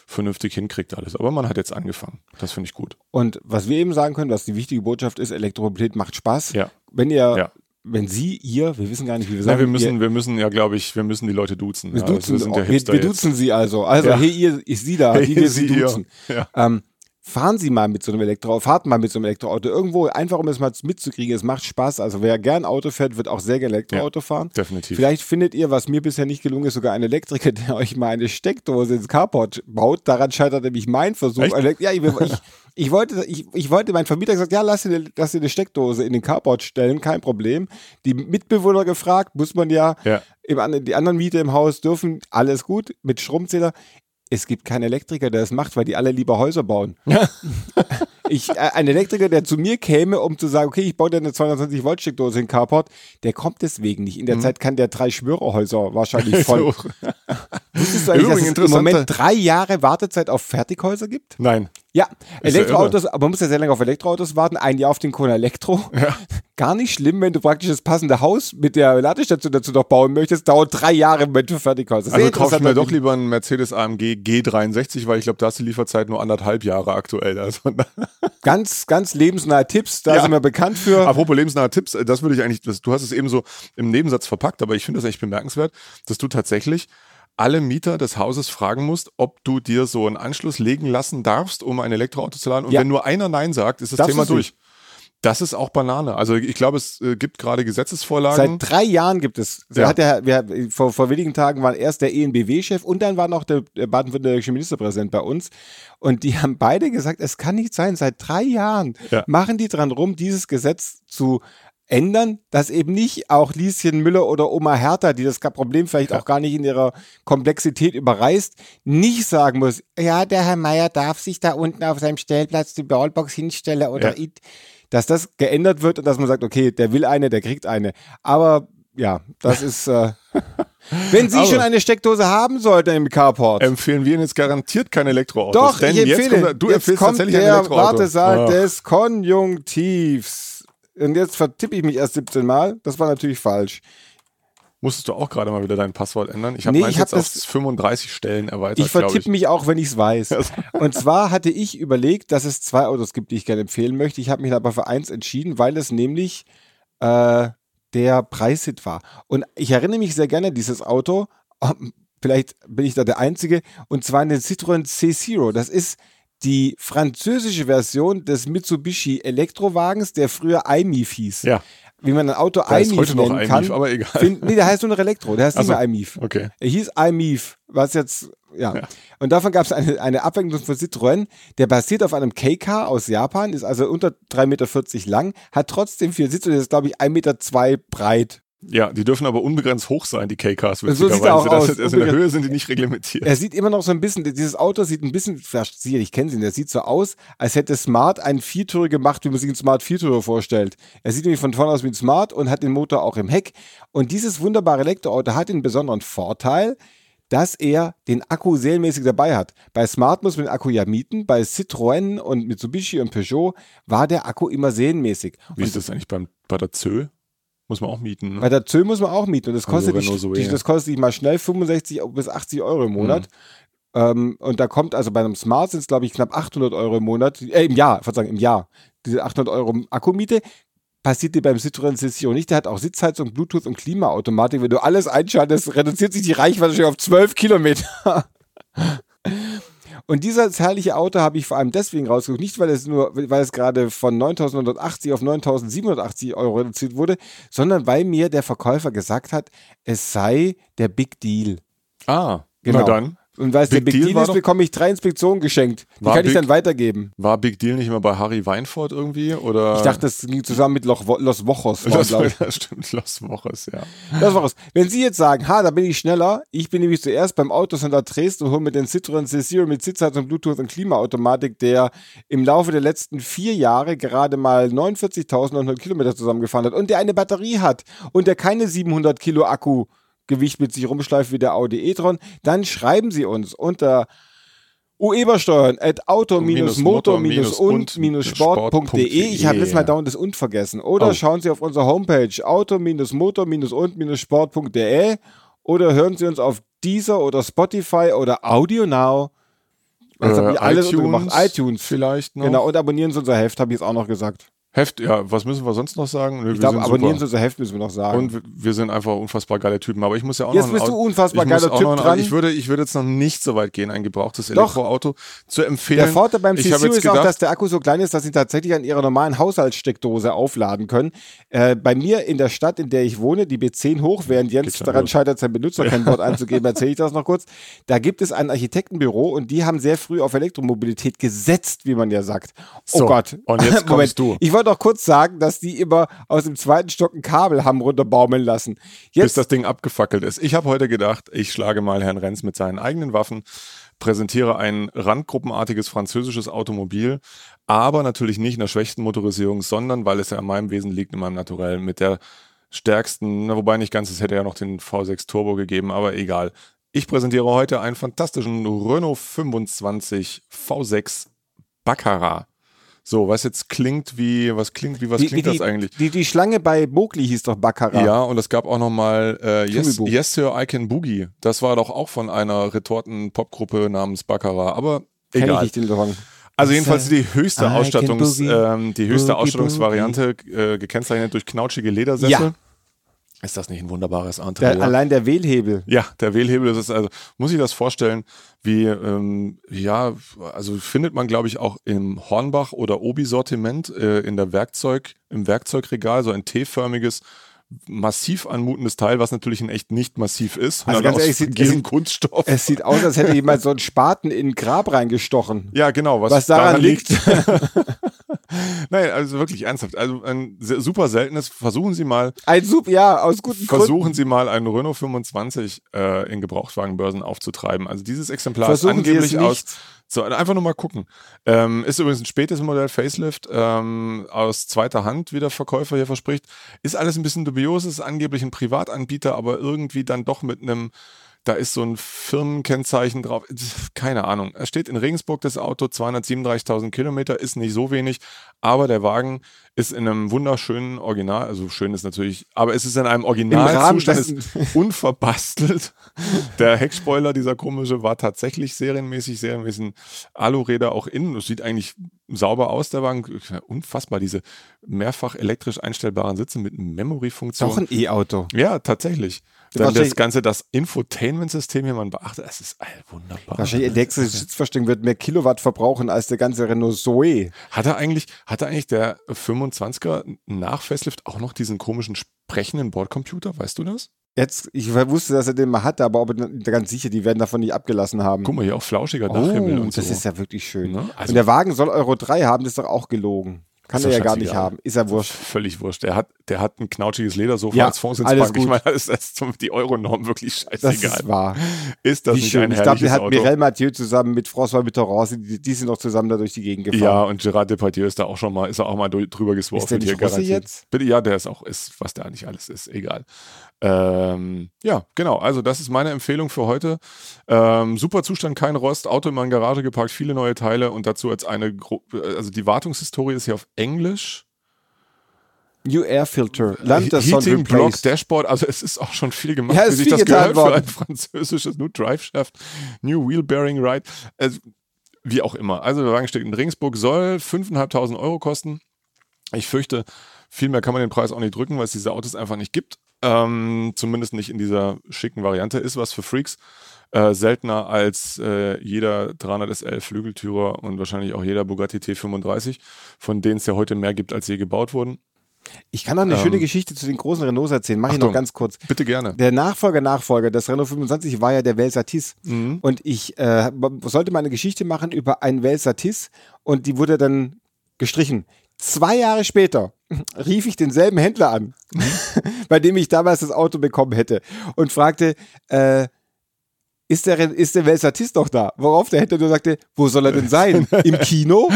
vernünftig hinkriegt alles. Aber man hat jetzt angefangen. Das finde ich gut. Und was wir eben sagen können, was die wichtige Botschaft ist, Elektromobilität macht Spaß. Ja. Wenn ihr, Ja. wenn Sie, ihr, wir wissen gar nicht, wie wir sagen. wir müssen, ihr, wir müssen ja, glaube ich, wir müssen die Leute duzen. wir, ja, duzen, wir sind ja wir, wir duzen Sie also. Also, Ja. hey, ihr, ist Sie da, Hey, wie wir Sie, Sie duzen. Ja. Ähm, fahren Sie mal mit so einem Elektroauto, fahrt mal mit so einem Elektroauto irgendwo, einfach um es mal mitzukriegen. Es macht Spaß. Also wer gern Auto fährt, wird auch sehr gerne Elektroauto fahren. Definitiv. Vielleicht findet ihr, was mir bisher nicht gelungen ist, sogar einen Elektriker, der euch mal eine Steckdose ins Carport baut. Daran scheitert nämlich mein Versuch. Echt? Ja, ich, ich, ich, wollte, ich, ich wollte, mein Vermieter gesagt, ja, lass dir, lass dir eine Steckdose in den Carport stellen, kein Problem. Die Mitbewohner gefragt, muss man ja, Ja. im, die anderen Mieter im Haus dürfen, alles gut, mit Stromzähler. Es gibt keinen Elektriker, der das macht, weil die alle lieber Häuser bauen. Ich, äh, ein Elektriker, der zu mir käme, um zu sagen, okay, ich baue dir eine 220 Volt Steckdose in Carport, der kommt deswegen nicht. In Mhm. der Zeit kann der drei Schwörerhäuser wahrscheinlich voll. Wusstest du eigentlich, dass Übrigens es im Moment drei Jahre Wartezeit auf Fertighäuser gibt? Nein. Ja, ja Elektroautos, aber man muss ja sehr lange auf Elektroautos warten. Ein Jahr auf den Kona Elektro. Gar nicht schlimm, wenn du praktisch das passende Haus mit der Ladestation dazu noch bauen möchtest. Dauert drei Jahre mit für Fertighäuser. Sehr Also kaufe ich mir doch lieber einen Mercedes AMG G63, weil ich glaube, da ist die Lieferzeit nur anderthalb Jahre aktuell. Also, Ganz, ganz lebensnahe Tipps, da Ja. sind wir bekannt für. apropos lebensnahe Tipps, äh, das würde ich eigentlich, das, du hast es eben so im Nebensatz verpackt, aber ich finde das echt bemerkenswert, dass du tatsächlich alle Mieter des Hauses fragen musst, ob du dir so einen Anschluss legen lassen darfst, um ein Elektroauto zu laden. Und Ja. wenn nur einer Nein sagt, ist das Darfst Thema nicht. durch. Das ist auch Banane. Also ich glaube, es äh, gibt gerade Gesetzesvorlagen. Seit drei Jahren gibt es. Ja. Hat der, wir, vor, vor wenigen Tagen war erst der ENBW-Chef und dann war noch der, der baden-württembergische Ministerpräsident bei uns. Und die haben beide gesagt, es kann nicht sein, seit drei Jahren Ja. machen die dran rum, dieses Gesetz zu ändern, dass eben nicht auch Lieschen Müller oder Oma Hertha, die das Problem vielleicht auch gar nicht in ihrer Komplexität überreißt, nicht sagen muss, ja, der Herr Meier darf sich da unten auf seinem Stellplatz die Ballbox hinstellen oder Ja. dass das geändert wird und dass man sagt, okay, der will eine, der kriegt eine. Aber ja, das ist, äh, wenn Sie Aber- schon eine Steckdose haben sollten im Carport. empfehlen wir Ihnen jetzt garantiert kein Elektroauto. Doch, denn ich jetzt empfehle, kommt, du jetzt empfiehlst kommt tatsächlich ein der Elektroauto. Wartesaal Ah. des Konjunktivs. Und jetzt vertippe ich mich erst 17 Mal. Das war natürlich falsch. Musstest du auch gerade mal wieder dein Passwort ändern? Ich habe Nee, ich hab jetzt auf das- 35 Stellen erweitert, Ich vertippe mich auch, wenn ich es weiß. Und zwar hatte ich überlegt, dass es zwei Autos gibt, die ich gerne empfehlen möchte. Ich habe mich aber für eins entschieden, weil es nämlich äh, der Preishit war. Und ich erinnere mich sehr gerne an dieses Auto. Vielleicht bin ich da der Einzige. Und zwar den Citroën C0. Das ist die französische Version des Mitsubishi Elektrowagens, der früher iMIF hieß. Ja. wie man ein Auto iMIF heute noch nennen iMIF, kann. aber egal. Find, nee, der heißt nur noch Elektro, der heißt Ach nicht mehr iMIF. Okay. Er hieß iMIF, was jetzt, ja. Ja. Und davon gab es eine, eine Abwendung von Citroën, der basiert auf einem K-Car aus Japan, ist also unter 3,40 Meter lang, hat trotzdem vier Sitze und ist, glaube ich, 1,2 Meter breit. Ja, die dürfen aber unbegrenzt hoch sein, die K-Cars. So sieht er auch Das aus. Also in der Höhe sind die nicht reglementiert. Er sieht immer noch so ein bisschen, dieses Auto sieht ein bisschen, vielleicht Sie, ich kenne ihn, der sieht so aus, als hätte Smart einen Viertürer gemacht, wie man sich einen Smart Viertürer vorstellt. Er sieht nämlich von vorne aus wie ein Smart und hat den Motor auch im Heck. Und dieses wunderbare Elektroauto hat den besonderen Vorteil, dass er den Akku serienmäßig dabei hat. Bei Smart muss man den Akku ja mieten, bei Citroën und Mitsubishi und Peugeot war der Akku immer serienmäßig. Wie ist das eigentlich beim, bei der Zö? Muss man auch mieten. Bei Ne? der Zö muss man auch mieten und das Also kostet, Renault dich, Zoe, dich, ja. das kostet dich mal schnell 65 bis 80 Euro im Monat. Ähm, und da kommt also bei einem Smart sind es glaube ich knapp 800 Euro im Monat, äh, im Jahr, Verzeihung, im Jahr. Diese 800 Euro Akkumiete passiert dir beim Citroën Session nicht. Der hat auch Sitzheizung, Bluetooth und Klimaautomatik. Wenn du alles einschaltest, reduziert sich die Reichweite schon auf 12 Kilometer. Und dieses herrliche Auto habe ich vor allem deswegen rausgesucht, nicht weil es nur, weil es gerade von 9.980 auf 9.780 Euro reduziert wurde, sondern weil mir der Verkäufer gesagt hat, es sei der Big Deal. Ah, Genau. na dann. Und weil es der Big Big Deal Deal, ist, bekomme ich drei Inspektionen geschenkt. Die kann ich Big- dann weitergeben. War Big Deal nicht immer bei Harry Weinfurt irgendwie? Oder? Ich dachte, das ging zusammen mit Loch, Los Wochos. das, ich. stimmt, Los Woches, ja. Das war's. Wenn Sie jetzt sagen, ha, da bin ich schneller, ich bin nämlich zuerst beim Autocenter Dresden und hole mir den Citroën C0 mit Sitzheizung, Bluetooth und Klimaautomatik, der im Laufe der letzten vier Jahre gerade mal 49.900 Kilometer zusammengefahren hat und der eine Batterie hat und der keine 700 Kilo Akku Gewicht mit sich rumschleift wie der Audi e-tron, dann schreiben Sie uns unter uebersteuern at auto-motor-und-sport.de. Ich habe letztes Mal dauernd das und vergessen. Oder Oh. schauen Sie auf unserer Homepage auto-motor-und-sport.de oder hören Sie uns auf Deezer oder Spotify oder Audio Now. Das Äh, habe ich alles iTunes gemacht. iTunes. vielleicht noch. Genau, und abonnieren Sie unser Heft, habe ich jetzt auch noch gesagt. Heft, ja, was müssen wir sonst noch sagen? Nö, Ich wir glaube, abonnieren Sie unser Heft, müssen wir noch sagen. Und wir- wir sind einfach unfassbar geile Typen. Aber ich muss ja auch Jetzt noch ein bist du unfassbar geiler auch Typ noch dran. Ich würde, ich würde jetzt noch nicht so weit gehen, ein gebrauchtes Doch. Elektroauto zu empfehlen. Der Vorteil beim CCU jetzt ist auch, gedacht, dass der Akku so klein ist, dass Sie tatsächlich an Ihrer normalen Haushaltssteckdose aufladen können. Äh, bei mir in der Stadt, in der ich wohne, die B10 hoch, während Jens daran los. scheitert, sein Benutzerkennwort einzugeben, erzähle ich das noch kurz. Da gibt es ein Architektenbüro und die haben sehr früh auf Elektromobilität gesetzt, wie man ja sagt. Oh So, Gott. und jetzt kommst du. Ich wollte auch kurz sagen, dass die immer aus dem zweiten Stock ein Kabel haben runterbaumeln lassen. bis Jetzt das Ding abgefackelt ist. Ich habe heute gedacht, ich schlage mal Herrn Renz mit seinen eigenen Waffen, präsentiere ein randgruppenartiges französisches Automobil, aber natürlich nicht in der schwächsten Motorisierung, sondern weil es ja an meinem Wesen liegt, in meinem Naturell, mit der stärksten, na, wobei nicht ganz, es hätte ja noch den V6 Turbo gegeben, aber egal. Ich präsentiere heute einen fantastischen Renault 25 V6 Baccarat. So, was jetzt klingt wie, was klingt wie, was die, klingt die, das eigentlich? Die, die Schlange bei Mowgli hieß doch Baccarat. Ja, und es gab auch noch mal äh, yes, yes Sir, I Can Boogie. Das war doch auch von einer Retorten-Popgruppe namens Baccarat. Aber Kenn ich egal. nicht den Song. Also jedenfalls die höchste I Ausstattungs, ähm, die höchste Ausstattungsvariante äh, gekennzeichnet durch knautschige Ledersessel. Ja. Ist das nicht ein wunderbares Der, Entree? allein der Wählhebel. Ja, der Wählhebel ist also, muss ich das vorstellen, wie, ähm, ja, also findet man, glaube ich, auch im Hornbach oder Obi-Sortiment äh, in der Werkzeug, im Werkzeugregal, so ein T-förmiges, massiv anmutendes Teil, was natürlich in echt nicht massiv ist, Also ganz ehrlich, sieht- es- Kunststoff. Es sieht aus, als hätte jemand so einen Spaten in ein Grab reingestochen. ja, genau, was, Was daran liegt. Nein, also wirklich ernsthaft. Also ein super seltenes. Versuchen Sie mal, Ein Sub, ja, aus guten Gründen. versuchen Sie mal einen Renault 25 äh, in Gebrauchtwagenbörsen aufzutreiben. Also dieses Exemplar Versuchen ist angeblich aus. So, einfach nur mal gucken. Ähm, ist übrigens ein spätes Modell Facelift ähm, aus zweiter Hand, wie der Verkäufer hier verspricht. Ist alles ein bisschen dubios, ist angeblich ein Privatanbieter, aber irgendwie dann doch mit einem, da ist so ein Firmenkennzeichen drauf. Keine Ahnung. Es steht in Regensburg das Auto, 237.000 Kilometer, ist nicht so wenig, aber der Wagen ist in einem wunderschönen Original, also schön ist natürlich, aber es ist in einem Originalzustand, ist unverbastelt. Der Heckspoiler, dieser komische, war tatsächlich serienmäßig, serienmäßig Aluräder auch innen. Es sieht eigentlich sauber aus, der Wagen. Unfassbar, diese mehrfach elektrisch einstellbaren Sitze mit Memory-Funktion. Doch ein E-Auto. Ja, tatsächlich. Dann das Ganze, das Infotainment-System hier, man beachtet, es ist wunderbar. Wahrscheinlich der nächste Sitzverstärkung wird mehr Kilowatt verbrauchen als der ganze Renault Zoe. Hat er eigentlich, hat er eigentlich der 25er nach Facelift auch noch diesen komischen sprechenden Bordcomputer? Weißt du das? Jetzt, ich wusste, dass er den mal hatte, aber ob ganz sicher, die werden davon nicht abgelassen haben. Guck mal, hier auch flauschiger Dachhimmel oh, und das so. ist ja wirklich schön. Ne? Also- und der Wagen soll Euro 3 haben, das ist doch auch gelogen. Kann er ja gar nicht haben. Ist ja wurscht. Völlig wurscht. Der hat, der hat ein knautschiges Ledersofa Ja, als alles Fondsitzbank. Ich gut. meine, das ist, das die Euro-Norm wirklich Das scheißegal. ist wahr. Ist das Wie nicht schön. ein Ich glaube, herrliches hat Auto? Mireille Mathieu zusammen mit François Mitterrand, die, die sind noch zusammen da durch die Gegend gefahren. Ja, und Gerard Depardieu ist da auch schon mal, ist er auch mal drüber gesworfen. Ist der nicht Russe jetzt? Bitte, ja, der ist auch, ist, was der eigentlich alles ist, egal. Ähm, ja, genau. Also, das ist meine Empfehlung für heute. Ähm, super Zustand, kein Rost, Auto in meine Garage geparkt, viele neue Teile und dazu als eine, also die Wartungshistorie ist hier auf Englisch. New Air Filter. Lambda Sound Heating, Block. Dashboard, also es ist auch schon viel gemacht, Ja, wie sich das gehört für worden. ein französisches New Drive Shaft, New Wheel Bearing Ride, also, wie auch immer. Also der Wagen steht in Regensburg, soll 5.500 Euro kosten. Ich fürchte, viel mehr kann man den Preis auch nicht drücken, weil es diese Autos einfach nicht gibt. Ähm, zumindest nicht in dieser schicken Variante. Ist was für Freaks. Äh, seltener als äh, jeder 300 SL Flügeltürer und wahrscheinlich auch jeder Bugatti T35, von denen es ja heute mehr gibt, als je gebaut wurden. Ich kann noch eine Ähm, schöne Geschichte zu den großen Renaults erzählen. Mache ich noch ganz kurz. Bitte gerne. Der Nachfolger, Nachfolger des Renault 25 war ja der Velsatis. Mhm. Und ich äh, sollte mal eine Geschichte machen über einen Velsatis und die wurde dann gestrichen. Zwei Jahre später rief ich denselben Händler an, bei dem ich damals das Auto bekommen hätte und fragte, äh, ist der, ist der Velsatis noch da? Worauf der Händler nur sagte, wo soll er denn sein? Im Kino?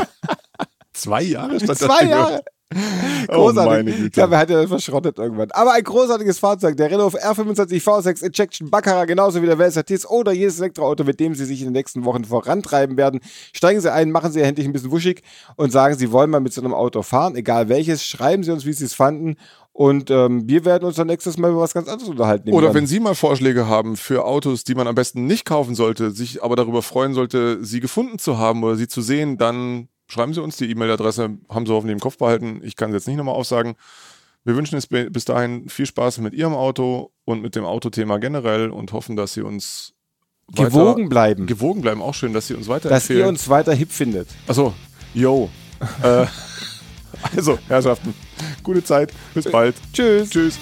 Zwei Jahre stand das Zwei Jahre. Oh, Großartig. Güte. Ich glaube, er hat ja das verschrottet irgendwann. Aber ein großartiges Fahrzeug. Der Renault R25 V6 Injection Baccarat, genauso wie der Velsatis oder jedes Elektroauto, mit dem Sie sich in den nächsten Wochen vorantreiben werden. Steigen Sie ein, machen Sie endlich ein bisschen wuschig und sagen, Sie wollen mal mit so einem Auto fahren, egal welches. Schreiben Sie uns, wie Sie es fanden. Und ähm, wir werden uns dann nächstes Mal über was ganz anderes unterhalten. Oder wenn Sie mal Vorschläge haben für Autos, die man am besten nicht kaufen sollte, sich aber darüber freuen sollte, sie gefunden zu haben oder sie zu sehen, dann schreiben Sie uns die E-Mail-Adresse, haben Sie hoffentlich im Kopf behalten. Ich kann sie jetzt nicht nochmal aufsagen. Wir wünschen es bi- bis dahin viel Spaß mit Ihrem Auto und mit dem Autothema generell und hoffen, dass Sie uns weiter- gewogen bleiben, gewogen bleiben. Auch schön, dass Sie uns dass weiterempfehlen. ihr uns weiter hip findet. Achso, yo. äh, also, Herrschaften, gute Zeit. Bis bald. Tschüss. Tschüss.